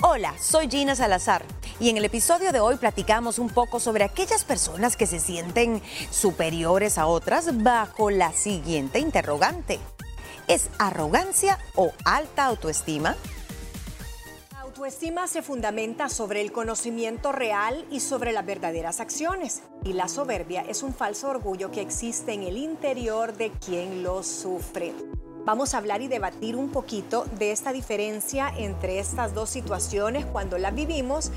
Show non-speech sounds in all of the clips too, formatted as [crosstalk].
Hola, soy Gina Salazar y en el episodio de hoy platicamos un poco sobre aquellas personas que se sienten superiores a otras bajo la siguiente interrogante. ¿Es arrogancia o alta autoestima? La autoestima se fundamenta sobre el conocimiento real y sobre las verdaderas acciones. Y la soberbia es un falso orgullo que existe en el interior de quien lo sufre. Vamos a hablar y debatir un poquito de esta diferencia entre estas dos situaciones cuando las vivimos.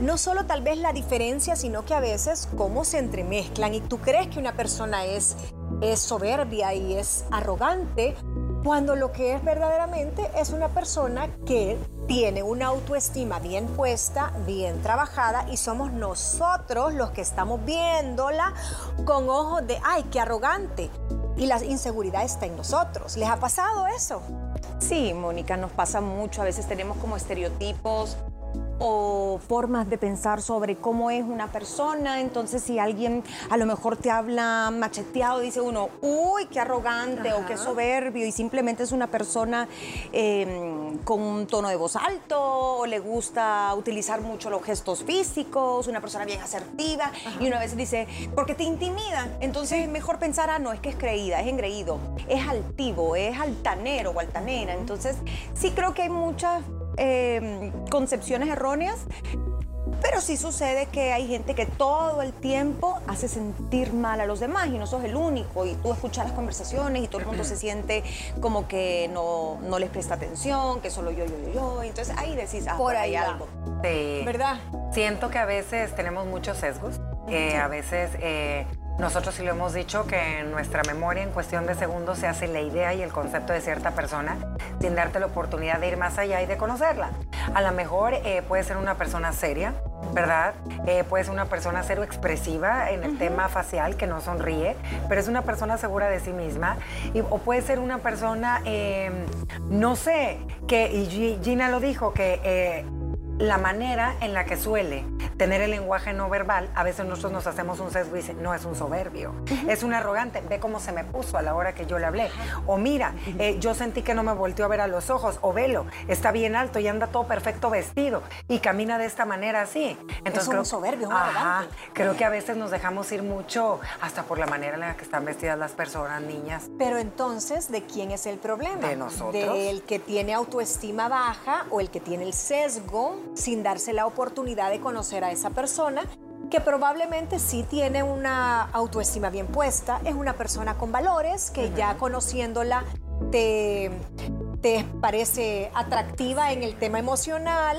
No solo tal vez la diferencia, sino que a veces cómo se entremezclan. Y tú crees que una persona es, es soberbia y es arrogante, cuando lo que es verdaderamente es una persona que tiene una autoestima bien puesta, bien trabajada y somos nosotros los que estamos viéndola con ojos de, ay, qué arrogante y la inseguridad está en nosotros. ¿Les ha pasado eso? Sí, Mónica, nos pasa mucho. A veces tenemos como estereotipos o formas de pensar sobre cómo es una persona. Entonces, si alguien a lo mejor te habla macheteado, dice uno, uy, qué arrogante o qué soberbio, y simplemente es una persona em, con un tono de voz alto, o le gusta utilizar mucho los gestos físicos, una persona bien asertiva, y una vez dice, porque te intimida. Entonces, es mejor pensar, ah, no, es que es creída, es engreído, es altivo, es altanero o altanera. Entonces, sí creo que hay muchas Em, concepciones erróneas, pero sí sucede que hay gente que todo el tiempo hace sentir mal a los demás y no sos el único. Y tú escuchas las conversaciones y todo el mundo se siente como que no, no les presta atención, que solo yo, yo, yo, yo. Entonces ahí decís, ah, por ahí algo. Sí. ¿Verdad? Siento que a veces tenemos muchos sesgos. que a veces eh, nosotros sí lo hemos dicho que en nuestra memoria en cuestión de segundos se hace la idea y el concepto de cierta persona sin darte la oportunidad de ir más allá y de conocerla. A lo mejor eh, puede ser una persona seria, ¿verdad? Eh, puede ser una persona cero expresiva en el tema facial, que no sonríe, pero es una persona segura de sí misma. o puede ser una persona, em, no sé, que, y Gina lo dijo, que eh, la manera en la que suele tener el lenguaje no verbal, a veces nosotros nos hacemos un sesgo y dicen, no es un soberbio, es un arrogante, ve cómo se me puso a la hora que yo le hablé. O mira, eh, yo sentí que no me volteó a ver a los ojos, o velo, está bien alto y anda todo perfecto vestido y camina de esta manera así. Entonces, es un soberbio, un arrogante. Creo que a veces nos dejamos ir mucho hasta por la manera en la que están vestidas las personas, niñas. Pero entonces, ¿de quién es el problema? De nosotros. ¿Del que tiene autoestima baja o el que tiene el sesgo sin darse la oportunidad de conocer a esa persona que probablemente sí tiene una autoestima bien puesta, es una persona con valores que ya conociéndola te, te parece atractiva en el tema emocional,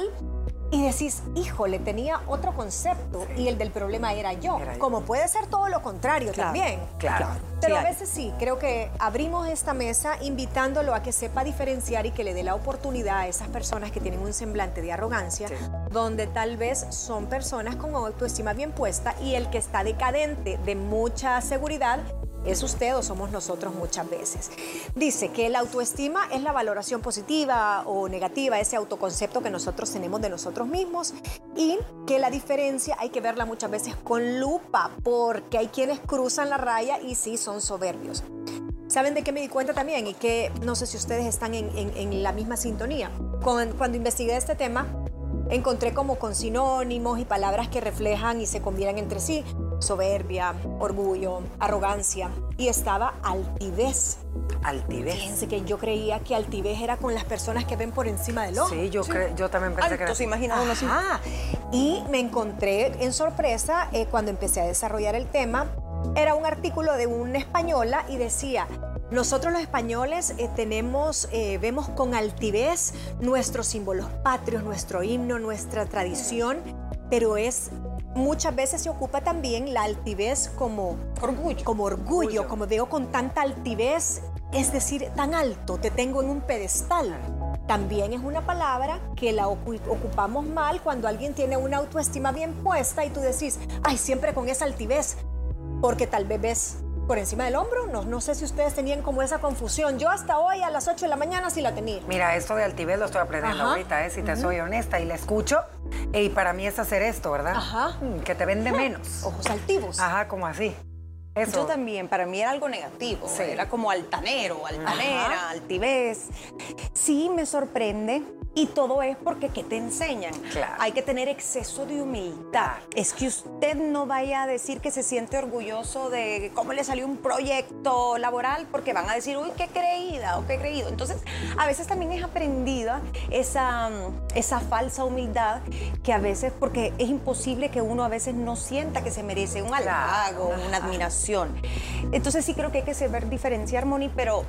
y decís, híjole, tenía otro concepto y el del problema era yo. Como puede ser todo lo contrario también. Claro. Pero a veces sí, creo que abrimos esta mesa invitándolo a que sepa diferenciar y que le dé la oportunidad a esas personas que tienen un semblante de arrogancia, donde tal vez son personas con autoestima bien puesta y el que está decadente de mucha seguridad es usted o somos nosotros muchas veces. Dice que la autoestima es la valoración positiva o negativa, ese autoconcepto que nosotros tenemos de nosotros mismos y que la diferencia hay que verla muchas veces con lupa porque hay quienes cruzan la raya y sí son soberbios. ¿Saben de qué me di cuenta también? Y que no sé si ustedes están en, la misma sintonía. cuando investigué este tema, encontré como con sinónimos y palabras que reflejan y se combinan entre sí soberbia, orgullo, arrogancia y estaba altivez. Altivez. Fíjense que yo creía que altivez era con las personas que ven por encima del ojo. Sí, yo, yo también pensé que era. se imagina uno así. Y me encontré en sorpresa eh, cuando empecé a desarrollar el tema. Era un artículo de una española y decía, nosotros los españoles eh, tenemos, eh, vemos con altivez nuestros símbolos patrios, nuestro himno, nuestra tradición, pero es muchas veces se ocupa también la altivez como orgullo. Como orgullo, como veo con tanta altivez, es decir, tan alto, te tengo en un pedestal. También es una palabra que la ocupamos mal cuando alguien tiene una autoestima bien puesta y tú decís, ay, siempre con esa altivez, porque tal vez ves por encima del hombro. No, no sé si ustedes tenían como esa confusión. Yo hasta hoy a las 8 de la mañana sí la tenía. Mira, esto de altivez lo estoy aprendiendo ahorita, ¿eh? si te soy honesta y la escucho. Y para mí es hacer esto, ¿verdad? Ajá. Mm, que te vende menos. Ojos altivos. Ajá, como así. Eso. Yo también, para mí era algo negativo. Era como altanero, altanera, altivez. Sí, me sorprende Y todo es porque ¿qué te enseñan? Claro. Hay que tener exceso de humildad. Es que usted no vaya a decir que se siente orgulloso de cómo le salió un proyecto laboral porque van a decir, uy, qué creída o qué creído. Entonces, a veces también es aprendida esa, esa falsa humildad que a veces, porque es imposible que uno a veces no sienta que se merece un halago, una admiración. Entonces sí creo que hay que saber diferenciar, Moni, pero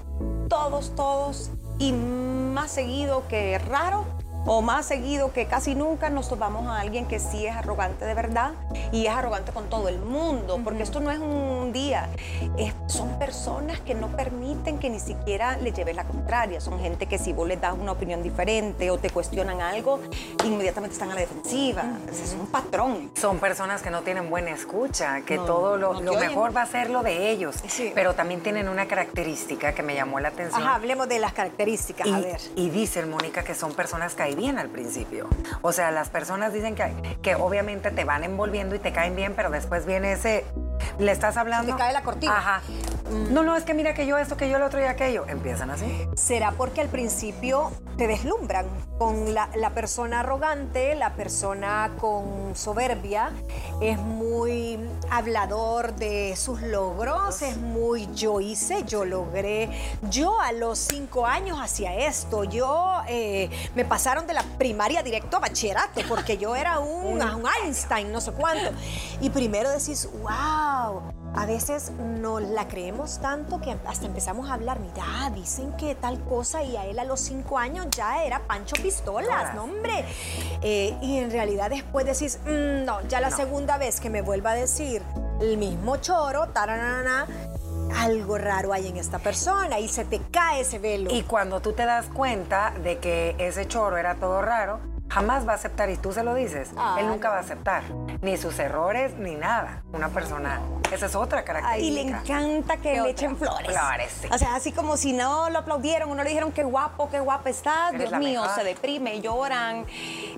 todos, todos y más seguido que raro o más seguido que casi nunca nos topamos a alguien que sí es arrogante de verdad y es arrogante con todo el mundo, porque esto no es un día, son personas que no permiten que ni siquiera le lleves la contraria, son gente que si vos les das una opinión diferente o te cuestionan algo, inmediatamente están a la defensiva, es un patrón. Son personas que no tienen buena escucha, que todo lo, mejor va a ser lo de ellos, pero también tienen una característica que me llamó la atención. Ajá, hablemos de las características, y, a ver. Y dicen, Mónica, que son personas que bien al principio. O sea, las personas dicen que, que obviamente te van envolviendo y te caen bien, pero después viene ese... Le estás hablando... Te cae la cortina. Ajá. No, no, es que mira que yo esto, que yo lo otro y aquello. Empiezan así. ¿Será porque al principio te deslumbran con la, persona arrogante, la persona con soberbia? Es muy hablador de sus logros, es muy yo hice, yo logré. Yo a los cinco años hacía esto, yo eh, me pasaron de la primaria directo a bachillerato porque yo era un, [laughs] un Einstein, no sé cuánto. Y primero decís, wow a veces nos la creemos tanto que hasta empezamos a hablar, mira, dicen que tal cosa y a él a los cinco años ya era Pancho Pistolas, no hombre. Eh, y en realidad después decís, mm, no, ya la segunda vez que me vuelva a decir el mismo choro, taranana, algo raro hay en esta persona y se te cae ese velo. Y cuando tú te das cuenta de que ese choro era todo raro, jamás va a aceptar y tú se lo dices, él nunca va a aceptar ni sus errores ni nada. Una persona, esa es otra característica. Y le encanta que le echen flores. Flores, sí. O sea, así como si no lo aplaudieron o no le dijeron qué guapo, qué guapa estás, Dios mío, se deprime, lloran,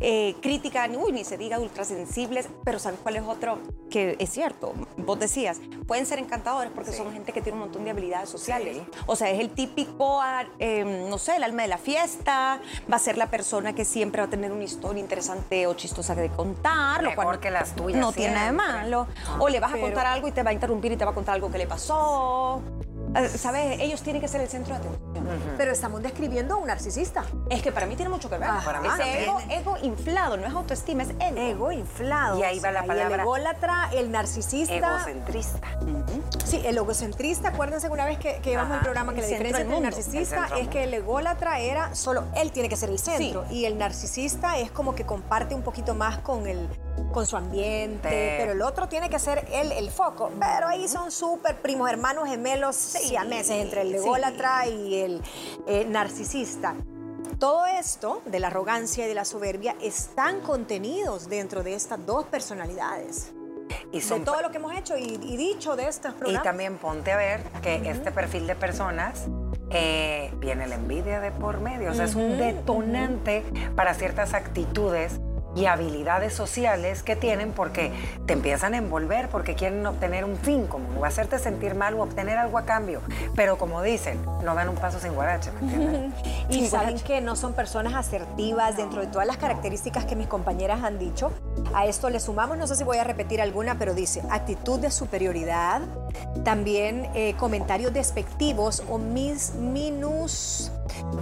eh, critican, uy, ni se diga ultrasensibles, pero ¿sabes cuál es otro? Que es cierto, vos decías, pueden ser encantadores porque son gente que tiene un montón de habilidades sociales. O sea, es el típico, em, no sé, el alma de la fiesta, va a ser la persona que siempre va a tener un historia interesante o chistosa de contar. Lo que las tuyas. No tiene nada de malo. O le vas a contar algo y te va a interrumpir y te va a contar algo que le pasó. Eh, ¿Sabes? Ellos tienen que ser el centro de atención. Pero estamos describiendo a un narcisista. Es que para mí tiene mucho que ver. para mí ego, ego, inflado, no es autoestima, es ego. Ego inflado. Y ahí va la palabra. El ególatra, el narcisista. Egocentrista. Sí, el egocentrista. Acuérdense que una vez que, que llevamos el programa que la diferencia entre el narcisista es que el ególatra era solo él tiene que ser el centro. Y el narcisista es como que comparte un poquito más con el con su ambiente, pero el otro tiene que ser él el foco. Pero ahí son súper primos hermanos gemelos sí, a meses entre el ególatra y el eh, narcisista. Todo esto de la arrogancia y de la soberbia están contenidos dentro de estas dos personalidades. Y de todo lo que hemos hecho y, dicho de estos programas. Y también ponte a ver que este perfil de personas eh, viene la envidia de por medio. O sea, es un detonante para ciertas actitudes y habilidades sociales que tienen porque te empiezan a envolver, porque quieren obtener un fin común o hacerte sentir mal o obtener algo a cambio. Pero como dicen, no dan un paso sin guarache, ¿me entiendes? [laughs] y saben que no son personas asertivas dentro de todas las características que mis compañeras han dicho. A esto le sumamos, no sé si voy a repetir alguna, pero dice actitud de superioridad, también eh, comentarios despectivos o mis minus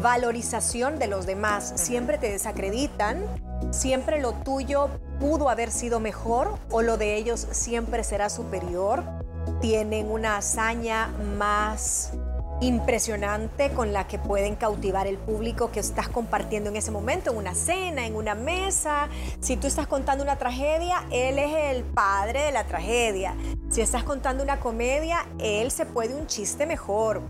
valorización de los demás. Siempre te desacreditan, siempre lo tuyo pudo haber sido mejor o lo de ellos siempre será superior. Tienen una hazaña más impresionante con la que pueden cautivar el público que estás compartiendo en ese momento, en una cena, en una mesa. Si tú estás contando una tragedia, él es el padre de la tragedia. Si estás contando una comedia, él se puede un chiste mejor.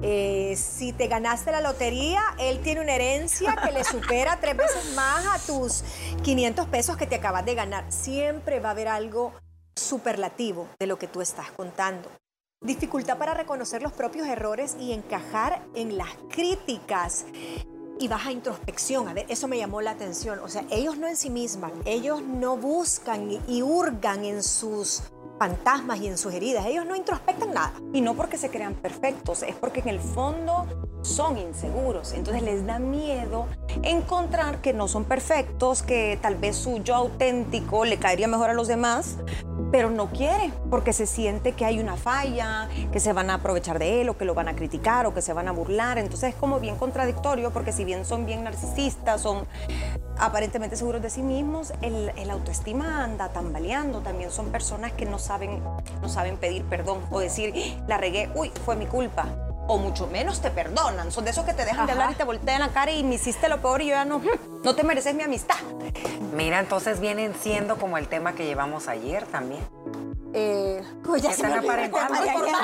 Eh, si te ganaste la lotería, él tiene una herencia que le supera tres veces más a tus 500 pesos que te acabas de ganar. Siempre va a haber algo superlativo de lo que tú estás contando dificultad para reconocer los propios errores y encajar en las críticas y baja introspección. A ver, eso me llamó la atención. O sea, ellos no en sí mismas, ellos no buscan y hurgan en sus fantasmas y en sus heridas. Ellos no introspectan nada. Y no porque se crean perfectos, es porque en el fondo son inseguros. Entonces les da miedo encontrar que no son perfectos, que tal vez su yo auténtico le caería mejor a los demás, pero no quiere porque se siente que hay una falla, que se van a aprovechar de él o que lo van a criticar o que se van a burlar. Entonces es como bien contradictorio porque si bien son bien narcisistas, son aparentemente seguros de sí mismos, el, autoestima anda tambaleando. También son personas que no saben, no saben pedir perdón o decir, la regué, uy, fue mi culpa o mucho menos te perdonan. Son de esos que te dejan de hablar y te voltean la cara y me hiciste lo peor y yo ya no, [laughs] no te mereces mi amistad. Mira, entonces vienen siendo como el tema que llevamos ayer también. Eh, pues ya están aparentando.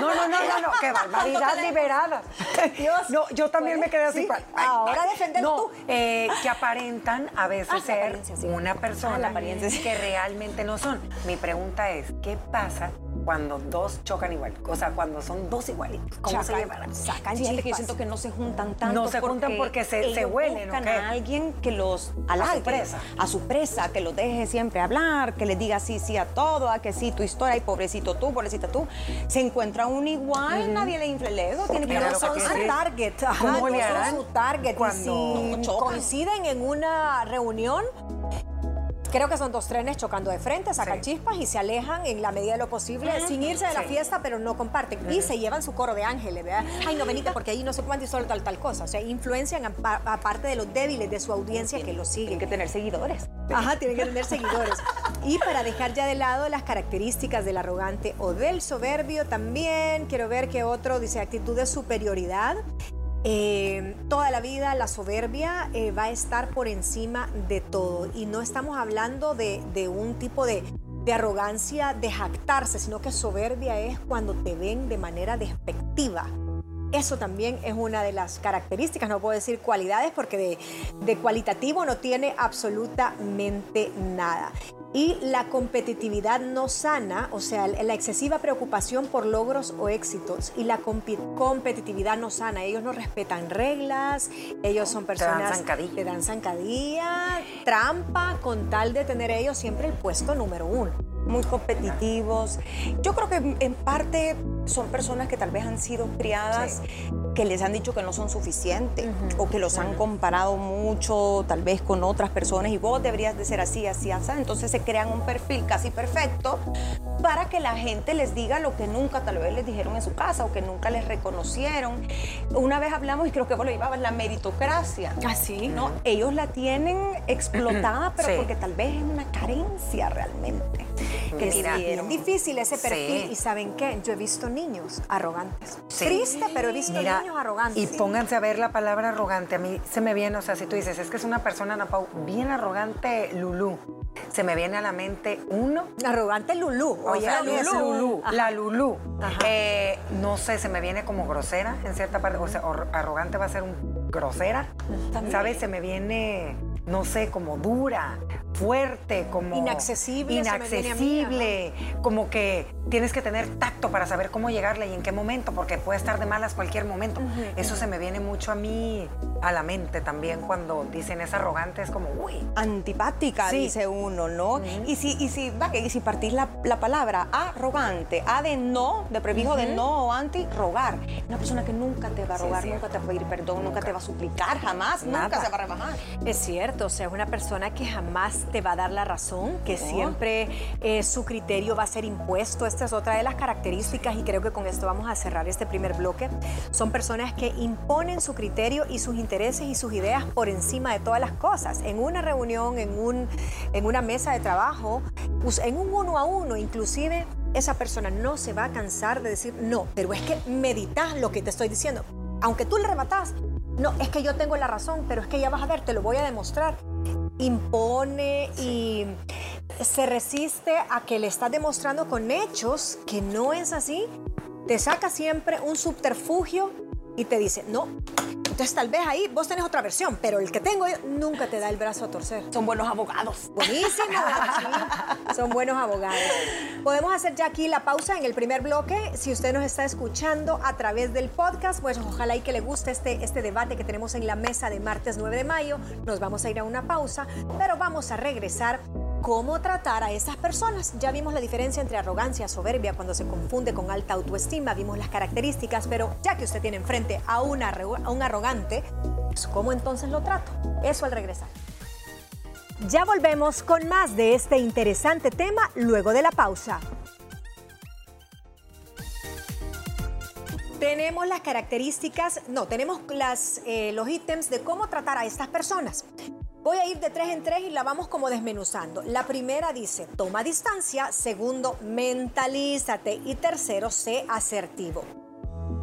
No, no, no, no, no, qué [laughs] barbaridad liberada. [laughs] Dios. No, yo también me quedé así. Ahora defender tú. Eh, que aparentan a veces ah, ser una persona ah, que realmente no son. Mi pregunta es, ¿qué pasa cuando dos chocan igual, o sea, cuando son dos igualitos, ¿cómo se llevan? Sacan sí, yo siento que no se juntan tanto. No se juntan porque se, se huelen, buscan a alguien que los a su presa. A su presa, que los deje siempre hablar, que les diga sí, sí a todo, a que sí, tu historia, y pobrecito tú, pobrecita tú. Se encuentra un igual, nadie le infla el ego, tiene que no son su target. ¿Cómo harán? su target. Cuando si coinciden en una reunión, Creo que son dos trenes chocando de frente, sacan chispas y se alejan en la medida de lo posible, sin irse de la fiesta, pero no comparten. Y se llevan su coro de ángeles, ¿verdad? Ay, no, venite porque ahí no sé cuánto y solo tal, tal cosa. O sea, influencian aparte de los débiles de su audiencia que lo siguen. Tienen que tener seguidores. Ajá, tienen que tener seguidores. Y para dejar ya de lado las características del arrogante o del soberbio, también quiero ver que otro dice actitud de superioridad. Eh, toda la vida la soberbia eh, va a estar por encima de todo. Y no estamos hablando de, un tipo de, de, arrogancia de jactarse, sino que soberbia es cuando te ven de manera despectiva. Eso también es una de las características, no puedo decir cualidades porque de, de cualitativo no tiene absolutamente nada y la competitividad no sana, o sea, la excesiva preocupación por logros o éxitos y la competitividad no sana. Ellos no respetan reglas, ellos son personas que dan zancadilla, trampa, con tal de tener ellos siempre el puesto número uno muy competitivos. Yo creo que en parte son personas que tal vez han sido criadas que les han dicho que no son suficientes o que los han comparado mucho tal vez con otras personas y vos deberías de ser así, así, así. Entonces se crean un perfil casi perfecto para que la gente les diga lo que nunca tal vez les dijeron en su casa o que nunca les reconocieron. Una vez hablamos y creo que vos lo llevabas, la meritocracia. Así. ¿no? Ellos la tienen [clears throat] explotada, pero porque tal vez es una carencia realmente. Que es difícil ese perfil. ¿Y saben qué? Yo he visto niños arrogantes. Triste, pero he visto niños arrogantes. Y pónganse a ver la palabra arrogante. A mí se me viene, o sea, si tú dices, es que es una persona, Ana bien arrogante, Lulú. Se me viene a la mente uno. Arrogante Lulú. Oye, la Lulú. La Lulú. Eh, no sé, se me viene como grosera en cierta parte. O sea, arrogante va a ser un grosera. ¿Sabes? Se me viene no sé, como dura, fuerte, como inaccesible, inaccesible, como que tienes que tener tacto para saber cómo llegarle y en qué momento, porque puede estar de malas cualquier momento. Eso se me viene mucho a mí a la mente también cuando dicen es arrogante, es como, uy. Antipática, dice uno, ¿no? Y si, y si, y si partís la, palabra arrogante, a de no, de prefijo de no o anti, rogar. Una persona que nunca te va a rogar, nunca te va a pedir perdón, nunca, te va a suplicar, jamás, nunca se va a rebajar. Es cierto, o sea, es una persona que jamás te va a dar la razón, que siempre eh, su criterio va a ser impuesto. Esta es otra de las características y creo que con esto vamos a cerrar este primer bloque. Son personas que imponen su criterio y sus intereses y sus ideas por encima de todas las cosas. En una reunión, en, un, en una mesa de trabajo, en un uno a uno, inclusive esa persona no se va a cansar de decir no, pero es que meditas lo que te estoy diciendo. Aunque tú le rebatas, no, es que yo tengo la razón, pero es que ya vas a ver, te lo voy a demostrar. Impone y se resiste a que le estás demostrando con hechos que no es así. Te saca siempre un subterfugio y te dice, no, entonces tal vez ahí vos tenés otra versión, pero el que tengo yo nunca te da el brazo a torcer. Son buenos abogados. Buenísimo, son buenos abogados. Podemos hacer ya aquí la pausa en el primer bloque. Si usted nos está escuchando a través del podcast, pues ojalá y que le guste este, este debate que tenemos en la mesa de martes 9 de mayo. Nos vamos a ir a una pausa, pero vamos a regresar cómo tratar a esas personas. Ya vimos la diferencia entre arrogancia, soberbia, cuando se confunde con alta autoestima, vimos las características, pero ya que usted tiene enfrente a, un arrogante, pues, ¿cómo entonces lo trato? Eso al regresar. Ya volvemos con más de este interesante tema luego de la pausa. Tenemos las características, no, tenemos eh, los ítems de cómo tratar a estas personas. Voy a ir de tres en tres y la vamos como desmenuzando. La primera dice, toma distancia. Segundo, mentalízate. Y tercero, sé asertivo.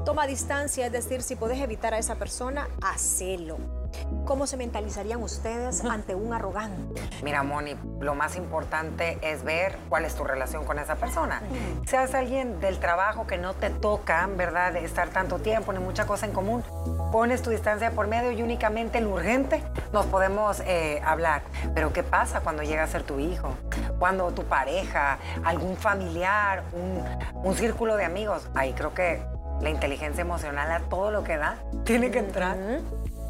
Toma distancia, es decir, si puedes evitar a esa persona, hacelo. ¿Cómo se mentalizarían ustedes ante un arrogante? Mira, Moni, lo más importante es ver cuál es tu relación con esa persona. Si es alguien del trabajo que no te toca, ¿verdad?, de estar tanto tiempo ni mucha cosa en común, pones tu distancia por medio y únicamente lo urgente nos podemos eh, hablar. Pero ¿qué pasa cuando llega a ser tu hijo? Cuando tu pareja, algún familiar, un, un círculo de amigos. Ahí creo que la inteligencia emocional a todo lo que da tiene que entrar.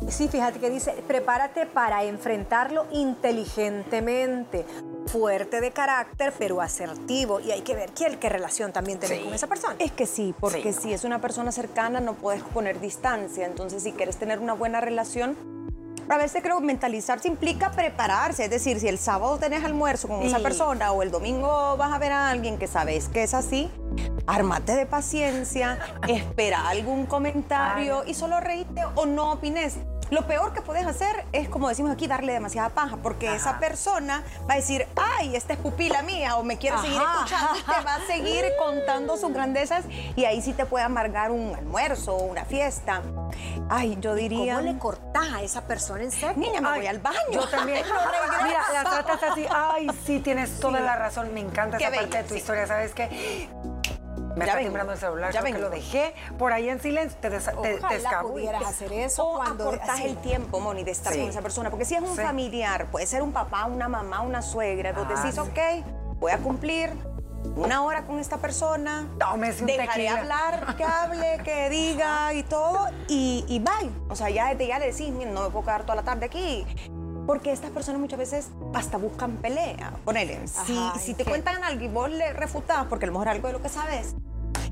Sí, fíjate que dice, prepárate para enfrentarlo inteligentemente, fuerte de carácter, pero asertivo. Y hay que ver qué, qué relación también tenés con esa persona. Es que sí, porque si es una persona cercana no puedes poner distancia. Entonces, si quieres tener una buena relación, a veces creo que mentalizarse implica prepararse. Es decir, si el sábado tenés almuerzo con esa persona o el domingo vas a ver a alguien que sabes que es así, ármate de paciencia, [laughs] espera algún comentario y solo reíte o no opines. Lo peor que puedes hacer es, como decimos aquí, darle demasiada paja, porque esa persona va a decir, ay, esta es pupila mía, o me quiere seguir escuchando, y te va a seguir [laughs] contando sus grandezas, y ahí sí te puede amargar un almuerzo una fiesta. Ay, yo diría... ¿Cómo le cortás a esa persona en serio? Niña, me voy al baño. Yo también. [laughs] Mira, la tratas así, ay, sí, tienes toda la razón, me encanta esa parte de tu historia, ¿sabes qué? Me ya está timbrando el celular, ya que lo dejé por ahí en silencio, te, des, te, pudieras hacer eso o cuando acortas el tiempo, Moni, de estar con esa persona. Porque si es un familiar, puede ser un papá, una mamá, una suegra, tú decís, ah, ok, voy a cumplir una hora con esta persona, Tómese un dejaré hablar, que hable, que diga y todo, y, y bye. O sea, ya, ya le decís, no me puedo quedar toda la tarde aquí. Porque estas personas muchas veces hasta buscan pelea. Ponele, si, si te cuentan algo y vos le refutás, porque a lo mejor algo de lo que sabes,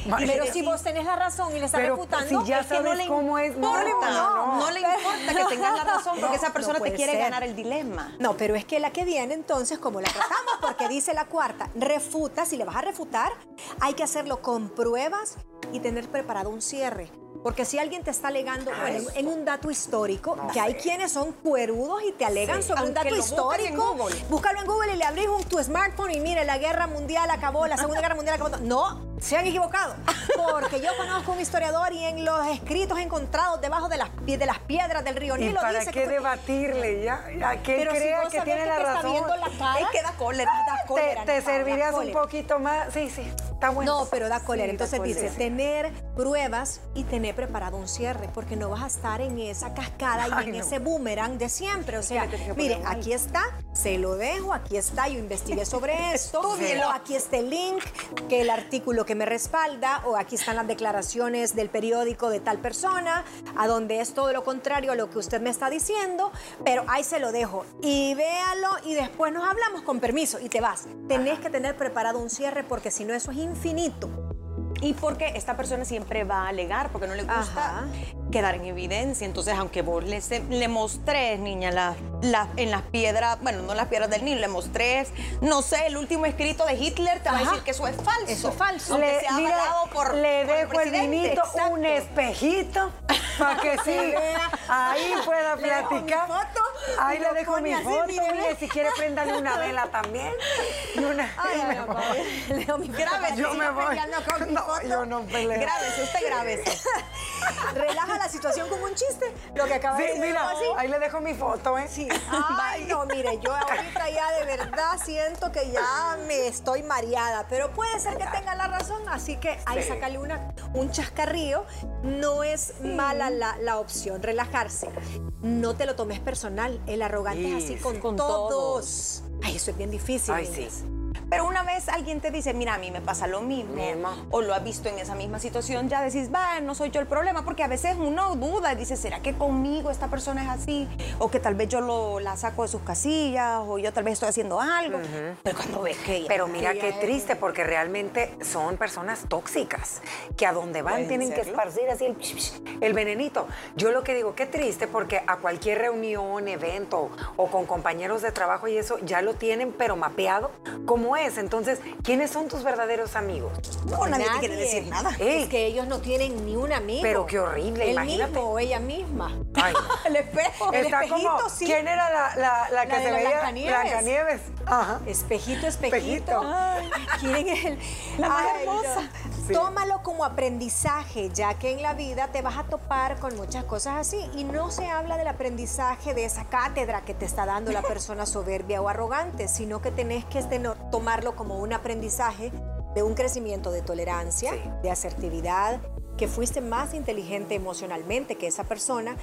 pero si vos tenés la razón y le estás refutando, si ya sabes no le cómo es, no, no, no, le importa que tengas la razón porque esa persona te quiere ganar el dilema. No, pero es que la que viene entonces, como la tratamos, porque dice la cuarta, refuta, si le vas a refutar, hay que hacerlo con pruebas y tener preparado un cierre. Porque si alguien te está alegando, bueno, en un dato histórico, que hay quienes son cuerudos y te alegan sobre un dato histórico, búscalo en Google y le abrís un, tu smartphone y mire, la guerra mundial acabó, la segunda guerra mundial acabó. No, se han equivocado. Porque yo conozco un historiador y en los escritos encontrados debajo de las, de las piedras del río Nilo ¿Y para qué debatirle? Ya, ya que crea que tiene la razón. La cara, es que da cólera, da [laughs] cólera. Te, servirías un poquito más. Sí, sí, está bueno. No, pero da cólera. Entonces dice, tener pruebas y tener preparado un cierre, porque no vas a estar en esa cascada y en ese boomerang de siempre. O sea, mire, aquí está, se lo dejo, aquí está, yo investigué sobre [laughs] esto, o aquí está el link, que el artículo que me respalda, o aquí están las declaraciones del periódico de tal persona, a donde es todo lo contrario a lo que usted me está diciendo, pero ahí se lo dejo. Y véalo y después nos hablamos con permiso y te vas. Tenés que tener preparado un cierre porque si no eso es infinito. Y porque esta persona siempre va a alegar, porque no le gusta quedar en evidencia. Entonces, aunque vos le, le mostrés, niña, la, en las piedras, bueno, no las piedras del Nilo, le mostrés, no sé, el último escrito de Hitler, te va a decir que eso es falso. Eso es falso. le, por, le dejo el, vinito, un espejito, para que [laughs] sí, ahí pueda [laughs] platicar. Ahí le dejo mi foto. Mire, si quiere, préndale una vela también. Una, [laughs] Ay, Leo, mi Yo me voy. No, yo no peleo. Grábese, usted grábese. [laughs] Relaja la situación como un chiste. Lo que acaba sí, de decir. mira, ahí le dejo mi foto, ¿eh? Sí. [laughs] Ay, no, mire, yo ahorita ya de verdad siento que ya me estoy mareada. Pero puede ser que tenga la razón, así que ahí sácale una, un chascarrío. No es mala la, la, opción, relajarse. No te lo tomes personal. El arrogante es así con, todos. Ay, eso es bien difícil. Ay, sí. Pero una vez alguien te dice, mira, a mí me pasa lo mismo, o lo has visto en esa misma situación, ya decís, va, no soy yo el problema, porque a veces uno duda, dice, ¿será que conmigo esta persona es así? O que tal vez yo lo, la saco de sus casillas, o yo tal vez estoy haciendo algo. Pero cuando ves que... Pero mira qué triste, porque realmente son personas tóxicas, que a donde van tienen que esparcir así el, el venenito. Yo lo que digo, qué triste, porque a cualquier reunión, evento, o con compañeros de trabajo y eso, ya lo tienen, pero mapeado cómo es. Entonces, ¿quiénes son tus verdaderos amigos? No, nadie, te quiere decir nada. Es que ellos no tienen ni un amigo. Pero qué horrible, El mismo o ella misma. [laughs] el espejo. el espejito, sí. ¿Quién era la, que se veía? Blancanieves. Ajá. Espejito, espejito. ¿Quién es el? La más hermosa. Tómalo como aprendizaje, ya que en la vida te vas a topar con muchas cosas así. Y no se habla del aprendizaje de esa cátedra que te está dando la persona soberbia o arrogante, sino que tenés que tomarlo como un aprendizaje de un crecimiento de tolerancia, de asertividad, que fuiste más inteligente emocionalmente que esa persona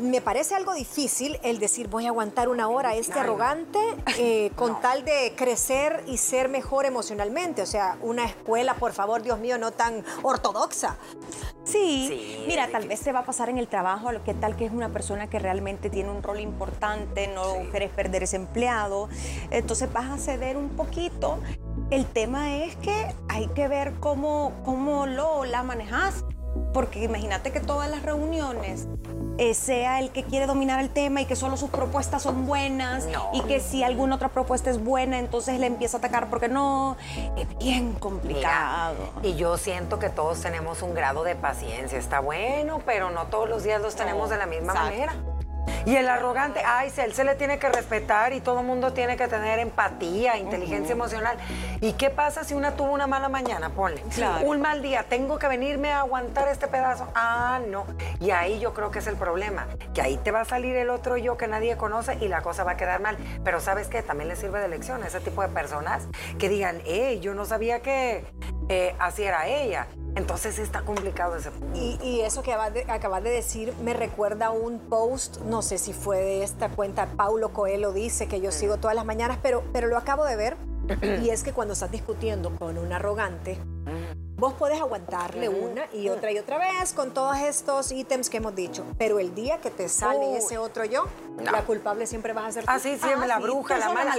me parece algo difícil el decir voy a aguantar una hora a este arrogante [laughs] eh, con tal de crecer y ser mejor emocionalmente. O sea, una escuela, por favor, Dios mío, no tan ortodoxa. Sí, mira, tal vez se va a pasar en el trabajo, lo que tal que es una persona que realmente tiene un rol importante, no quieres perder ese empleado, entonces vas a ceder un poquito. El tema es que hay que ver cómo, cómo lo la manejas porque imagínate que todas las reuniones eh, sea el que quiere dominar el tema y que solo sus propuestas son buenas y que si alguna otra propuesta es buena, entonces le empieza a atacar porque no. Es bien complicado. y yo siento que todos tenemos un grado de paciencia. Está bueno, pero no todos los días los tenemos de la misma manera. Y el arrogante, ay, él se le tiene que respetar y todo el mundo tiene que tener empatía, inteligencia emocional. ¿Y qué pasa si una tuvo una mala mañana? Ponle. Un mal día, tengo que venirme a aguantar este pedazo. Ah, no. Y ahí yo creo que es el problema, que ahí te va a salir el otro yo que nadie conoce y la cosa va a quedar mal. Pero ¿sabes qué? También le sirve de lección a ese tipo de personas que digan, hey, yo no sabía que eh, así era ella. Entonces está complicado ese punto. Y, eso que acabas de, decir me recuerda a un post, no sé si fue de esta cuenta, Paulo Coelho dice que yo sigo todas las mañanas, pero, pero lo acabo de ver. [clears throat] y es que cuando estás discutiendo con un arrogante, vos podés aguantarle una y otra y otra vez con todos estos ítems que hemos dicho. Pero el día que te sale ese otro yo, la culpable siempre vas a ser tú. Ah, sí, siempre la bruja, la mala,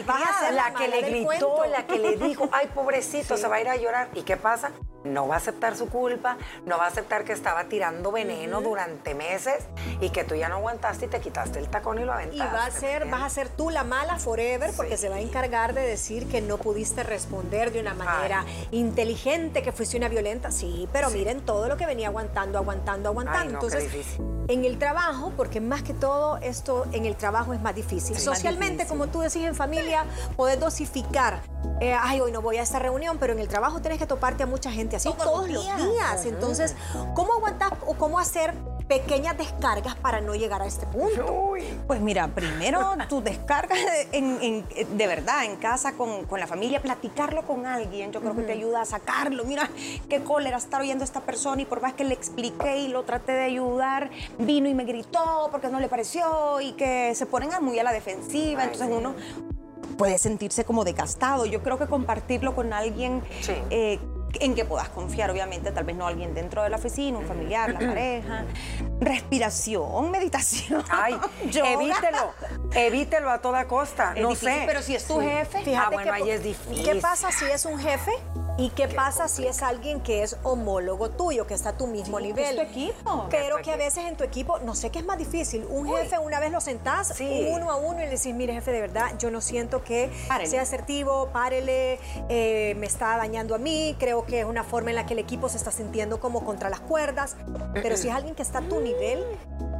la, que le gritó, la que le dijo, [laughs] ay, pobrecito, se va a ir a llorar. ¿Y qué pasa? no va a aceptar su culpa, no va a aceptar que estaba tirando veneno durante meses y que tú ya no aguantaste y te quitaste el tacón y lo aventaste. Y va a ser, vas a ser tú la mala forever porque se va a encargar de decir que no pudiste responder de una manera inteligente, que fuiste una violenta. Sí, pero miren todo lo que venía aguantando, aguantando, aguantando. Entonces, en el trabajo, porque más que todo esto en el trabajo es más difícil. Socialmente, como tú decís en familia, podés dosificar. Eh, ay, hoy no voy a esta reunión, pero en el trabajo tienes que toparte a mucha gente así todos, los días. Entonces, ¿cómo aguantar o cómo hacer pequeñas descargas para no llegar a este punto? Pues mira, primero [laughs] tu descarga de verdad en casa con, la familia, platicarlo con alguien, yo creo que te ayuda a sacarlo. Mira, qué cólera estar oyendo a esta persona y por más que le expliqué y lo traté de ayudar, vino y me gritó porque no le pareció y que se ponen muy a la defensiva. Entonces uno puede sentirse como desgastado. Yo creo que compartirlo con alguien eh, en que puedas confiar, obviamente, tal vez no alguien dentro de la oficina, un familiar, la pareja. Respiración, meditación. Ay, [laughs] evítelo, evítelo a toda costa, no sé. Pero si es tu jefe, Fíjate ah, bueno, ahí es difícil. ¿Qué pasa si es un jefe? ¿Y qué, pasa si es alguien que es homólogo tuyo, que está a tu mismo nivel? Es tu equipo. Pero que a veces en tu equipo, no sé qué es más difícil. Un jefe, una vez lo sentás uno a uno y le decís, mire jefe, de verdad, yo no siento que sea asertivo, párele, eh, me está dañando a mí, creo que es una forma en la que el equipo se está sintiendo como contra las cuerdas. Pero si es alguien que está a tu nivel,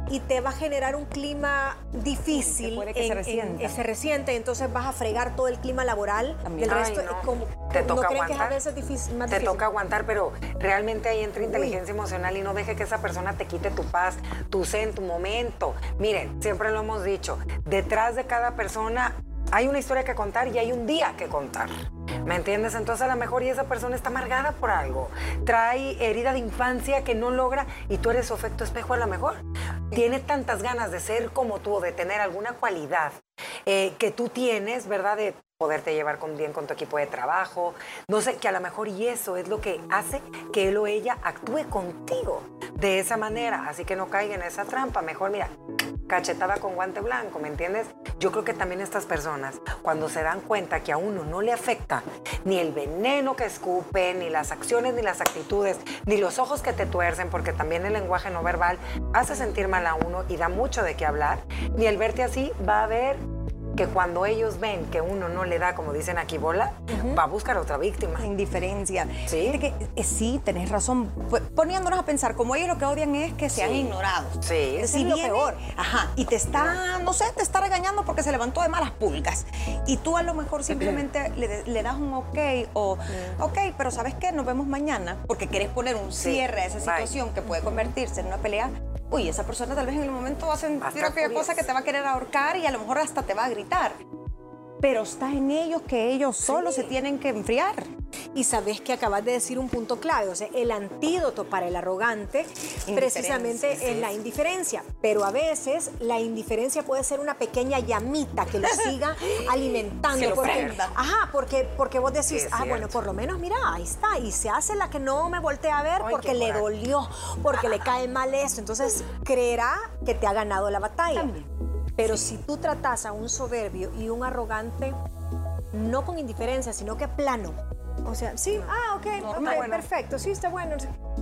y te va a generar un clima difícil. puede que se resiente. se resiente, entonces vas a fregar todo el clima laboral del resto. Como, te toca aguantar. Que difícil, te toca aguantar, pero realmente ahí entra inteligencia emocional y no deje que esa persona te quite tu paz, tu zen, tu momento. Miren, siempre lo hemos dicho, detrás de cada persona hay una historia que contar y hay un día que contar. ¿Me entiendes? Entonces a lo mejor y esa persona está amargada por algo. Trae herida de infancia que no logra y tú eres su efecto espejo a lo mejor. Tiene tantas ganas de ser como tú o de tener alguna cualidad eh, que tú tienes, ¿verdad? Poderte llevar bien con tu equipo de trabajo, no sé, que a lo mejor y eso es lo que hace que él o ella actúe contigo de esa manera, así que no caiga en esa trampa, mejor mira, cachetada con guante blanco, ¿me entiendes? Yo creo que también estas personas, cuando se dan cuenta que a uno no le afecta ni el veneno que escupe, ni las acciones, ni las actitudes, ni los ojos que te tuercen, porque también el lenguaje no verbal hace sentir mal a uno y da mucho de qué hablar, ni el verte así va a haber que cuando ellos ven que uno no le da, como dicen aquí, bola, va a buscar otra víctima. Indiferencia. Sí. que, eh, sí, tenés razón. Poniéndonos a pensar, como ellos lo que odian es que sean ignorados. Sí, es lo peor. Ajá, y te está, no sé, te está regañando porque se levantó de malas pulgas. Y tú a lo mejor simplemente le, das un ok o, ok, pero ¿sabes qué? Nos vemos mañana porque quieres poner un cierre a esa situación que puede convertirse en una pelea uy, esa persona tal vez en el momento va a sentir aquella cosa que te va a querer ahorcar y a lo mejor hasta te va a gritar. Pero está en ellos que ellos solo se tienen que enfriar. Y sabes que acabas de decir un punto clave, o sea, el antídoto para el arrogante precisamente es la indiferencia, pero a veces la indiferencia puede ser una pequeña llamita que lo [laughs] siga alimentando. porque, ajá, porque, porque vos decís, ah, bueno, por lo menos mira, ahí está, y se hace la que no me voltea a ver porque le dolió, porque le cae mal esto, entonces creerá que te ha ganado la batalla. Pero si tú tratas a un soberbio y un arrogante, no con indiferencia, sino que plano, o sea, sí, ah, ok, perfecto, sí, está bueno.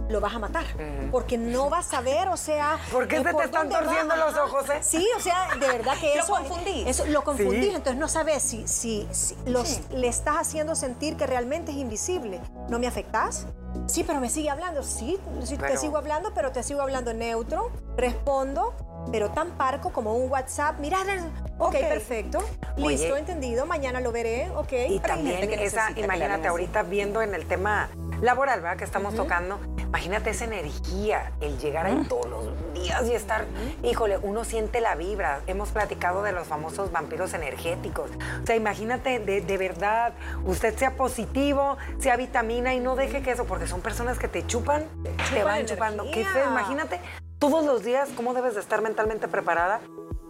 Lo vas a matar. Porque no vas a ver, o sea. ¿Por qué se te están torciendo los ojos, eh? Sí, o sea, de verdad que [laughs] eso. lo confundí. Eso, lo confundí, entonces no sabes si, si, los, le estás haciendo sentir que realmente es invisible. ¿No me afectas? Sí, pero me sigue hablando. Sí, sí te sigo hablando, pero te sigo hablando neutro. Respondo pero tan parco como un WhatsApp. Mira, ok, perfecto. Listo, entendido. Mañana lo veré, ok. Y también esa, imagínate ahorita viendo en el tema laboral, ¿verdad? Que estamos tocando. Imagínate esa energía, el llegar ahí todos los días y estar, híjole, uno siente la vibra. Hemos platicado de los famosos vampiros energéticos. O sea, imagínate de, verdad, usted sea positivo, sea vitamina y no deje que eso, porque son personas que te chupan, te van chupando. Qué feo, imagínate todos los días, ¿cómo debes de estar mentalmente preparada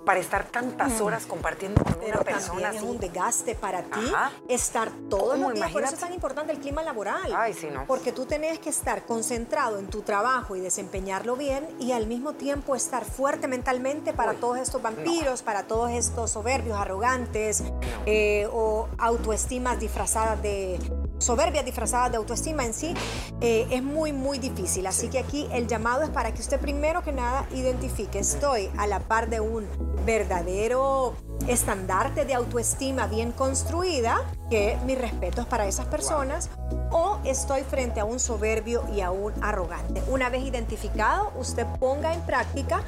para estar tantas horas compartiendo con una persona también es un desgaste para ti estar todo los días. Por eso es tan importante el clima laboral. Ay, sí, no. Porque tú tenés que estar concentrado en tu trabajo y desempeñarlo bien y al mismo tiempo estar fuerte mentalmente para todos estos vampiros, para todos estos soberbios, arrogantes eh, o autoestimas disfrazadas de soberbia disfrazada de autoestima en sí, eh, es muy, muy difícil. Así que aquí el llamado es para que usted primero que nada identifique, estoy a la par de un verdadero estandarte de autoestima bien construida, que mis respetos para esas personas, o estoy frente a un soberbio y a un arrogante. Una vez identificado, usted ponga en práctica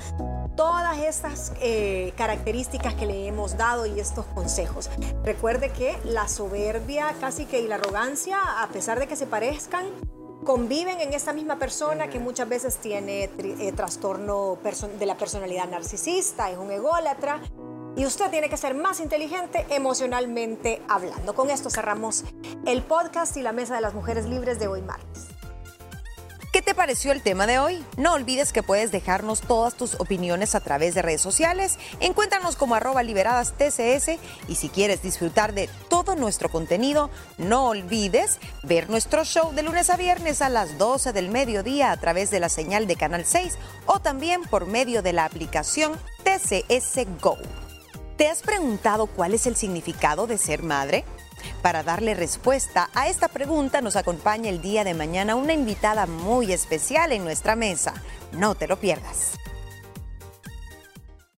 todas estas eh, características que le hemos dado y estos consejos. Recuerde que la soberbia casi que y la arrogancia, a pesar de que se parezcan, conviven en esta misma persona que muchas veces tiene eh, trastorno de la personalidad narcisista, es un ególatra. Y usted tiene que ser más inteligente emocionalmente hablando. Con esto cerramos el podcast y la mesa de las mujeres libres de hoy martes. ¿Qué te pareció el tema de hoy? No olvides que puedes dejarnos todas tus opiniones a través de redes sociales. Encuéntranos como arroba liberadas TCS y si quieres disfrutar de todo nuestro contenido, no olvides ver nuestro show de lunes a viernes a las 12 del mediodía a través de la señal de Canal 6 o también por medio de la aplicación TCS Go. ¿Te has preguntado cuál es el significado de ser madre? Para darle respuesta a esta pregunta nos acompaña el día de mañana una invitada muy especial en nuestra mesa. No te lo pierdas.